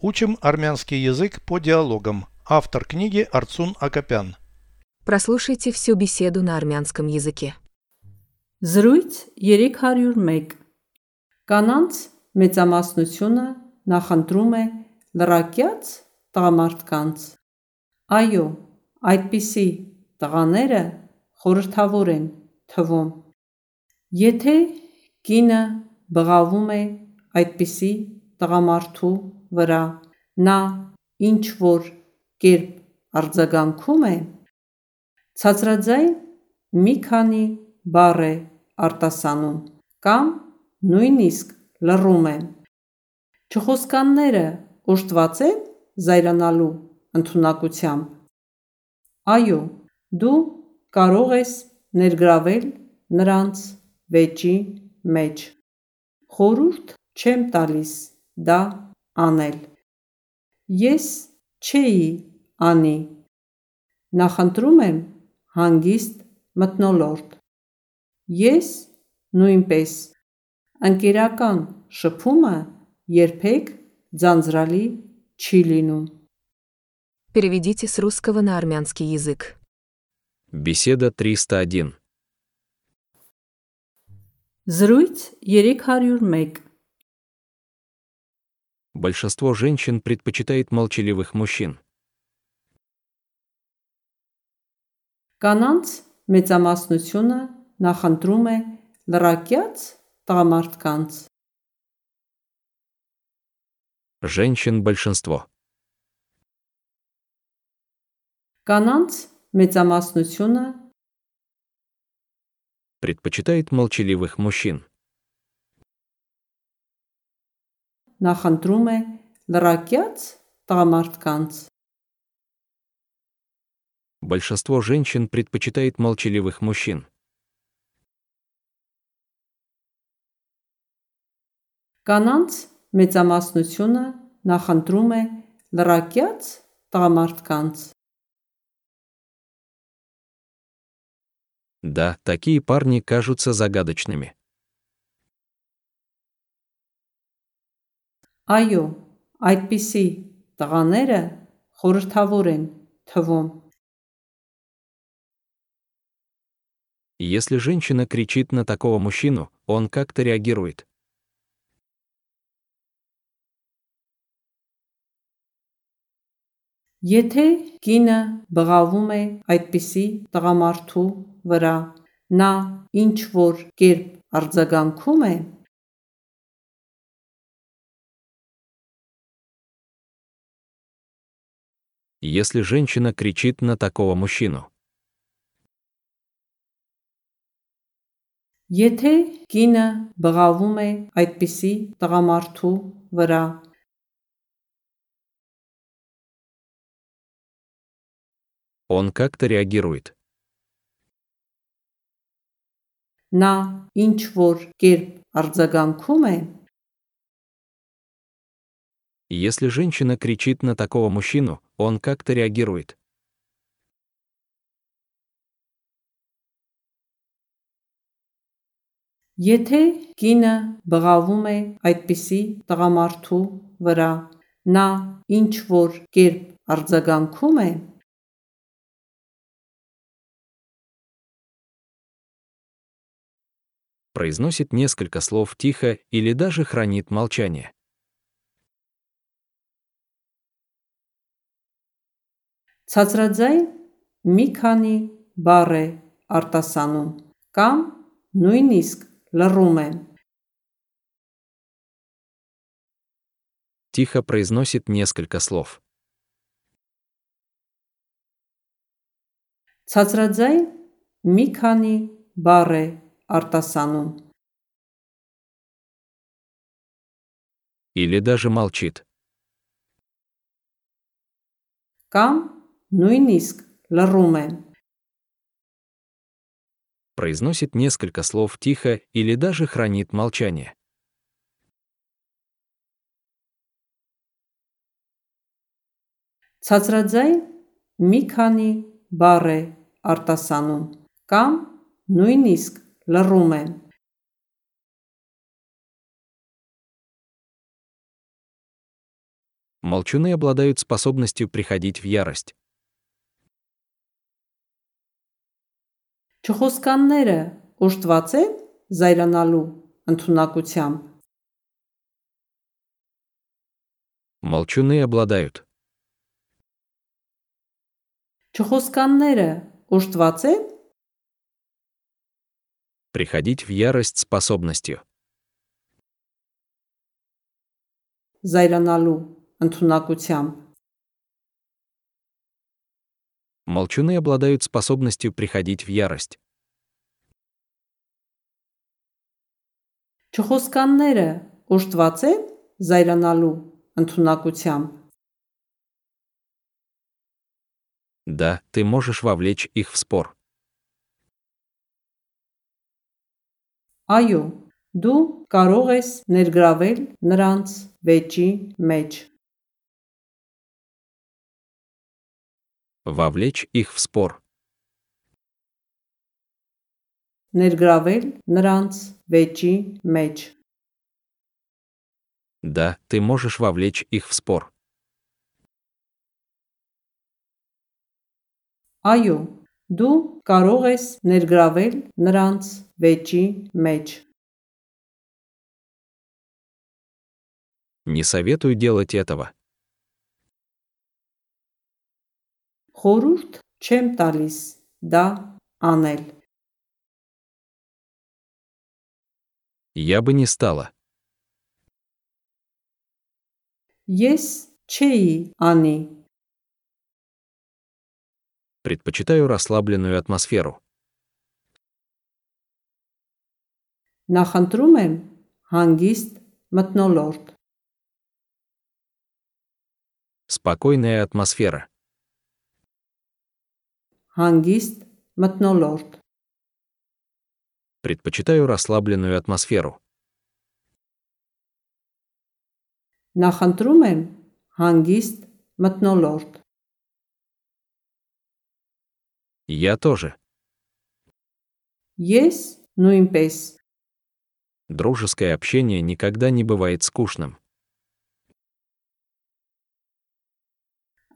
Учим армянский язык по диалогам. Автор книги Арцун Акопян. Прослушайте всю беседу на армянском языке. Զրույց 301 Կանանց մեծամասնությունը նախընտրում է լրակյաց տղամարդկանց Այո, այդպիսի տղաները խորհրդավոր են թվում Եթե կինը բղավում է այդպիսի տղամարդու վրա, նա ինչ որ կերպ արձագանքում է, ցածրաձայն մի քանի բառ է արտասանում կամ նույնիսկ լռում է: Չխոսկանները օժտված են զայրանալու ընդունակությամբ: Այո, դու կարող ես ներգրավել նրանց վեճի մեջ: Խորհուրդ չեմ տալիս դա անել: Ես չէի անի: Նախընտրում եմ հանգիստ մթնոլորտ: Ես նույնպես: Ընկերական շփումը երբեք ձանձրալի չի լինում: Переведите с русского на армянский язык. Беседа 301. Զրույց 301 Большинство женщин предпочитает молчаливых мужчин. Կանանց մեծամասնությունը նախընտրում է լրակյաց տղամարդկանց Женщин большинство. Կանանց մեծամասնությունը Предпочитает молчаливых мужчин. նախընտրում է լրակյաց տղամարդկանց Большинство женщин предпочитает молчаливых мужчин. Կանանց մեծամասնությունը նախընտրում է լրակյաց տղամարդկանց Да, такие парни кажутся загадочными. Այո, այդպիսի տղաները խորհրդավոր են թվում Если женщина кричит на такого мужчину, он как-то реагирует. Եթե կինը բղավում է այդպիսի տղամարդու վրա, նա ինչ որ կերպ արձագանքում է, Если женщина кричит на такого мужчину. Եթե կինը բղավում է այդպիսի տղամարդու վրա, Он как-то реагирует. նա ինչ որ կերպ արձագանքում է, Если женщина кричит на такого мужчину, он как-то реагирует. Եթե կինը բղավում է այդպիսի տղամարդու վրա, նա ինչ որ կերպ արձագանքում է, Произносит несколько слов тихо или даже хранит молчание. ցածրաձայն մի քանի բառ է արտասանում կամ նույնիսկ լռում է: Тихо произносит несколько слов. Ցածրաձայն մի քանի բառ է արտասանում Или даже молчит. կամ նույնիսկ լռում է: Произносит несколько слов тихо или даже хранит молчание. Ցածրաձայն մի քանի բառ է արտասանում կամ նույնիսկ լռում է: Молчуны обладают способностью приходить в ярость. Չխոսկանները օժտված են զայրանալու ընդունակությամբ։ Молчуны обладают. Չխոսկանները օժտված են Приходить в ярость способностью. զայրանալու ընդունակությամբ։ Молчуны обладают способностью приходить в ярость. Չխոսկանները օժտված են զայրանալու ընդունակությամբ։ Да, ты можешь вовлечь их в спор. Այո, դու կարող ես ներգրավել նրանց վեճի մեջ։ Вовлечь их в спор. Ներգրավել նրանց վեճի մեջ։ Да, ты можешь вовлечь их в спор. Այո, դու կարող ես ներգրավել նրանց վեճի մեջ։ Не советую делать этого. Խորուրդ չեմ տալիս դա անել։ Я бы не стала. Ես չէի անի։ Предпочитаю расслабленную атмосферу. Նախընտրում եմ հանգիստ մթնոլորտ։ Спокойная атмосфера. Հանգիստ մթնոլորտ։ Предпочитаю расслабленную атмосферу. Նախընտրում եմ հանգիստ մթնոլորտ։ Я тоже. Ես նույնպես Дружеское общение никогда не бывает скучным.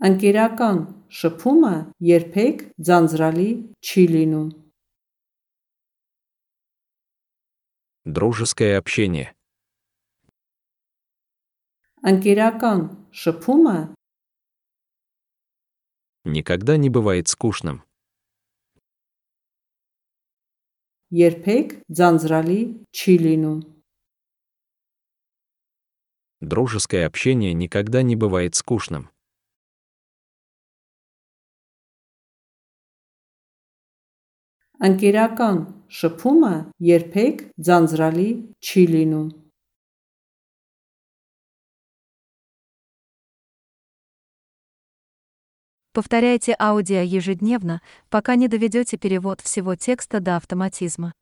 Ընկերական շփումը երբեք ձանձրալի չի լինում։ Дружеское общение. Ընկերական շփումը никогда не бывает скучным. երբեք ձանձրալի չի լինում։ Дружеское общение никогда не бывает скучным. Ընկերական շփումը երբեք ձանձրալի չի լինում։ Повторяйте аудио ежедневно, пока не доведете перевод всего текста до автоматизма.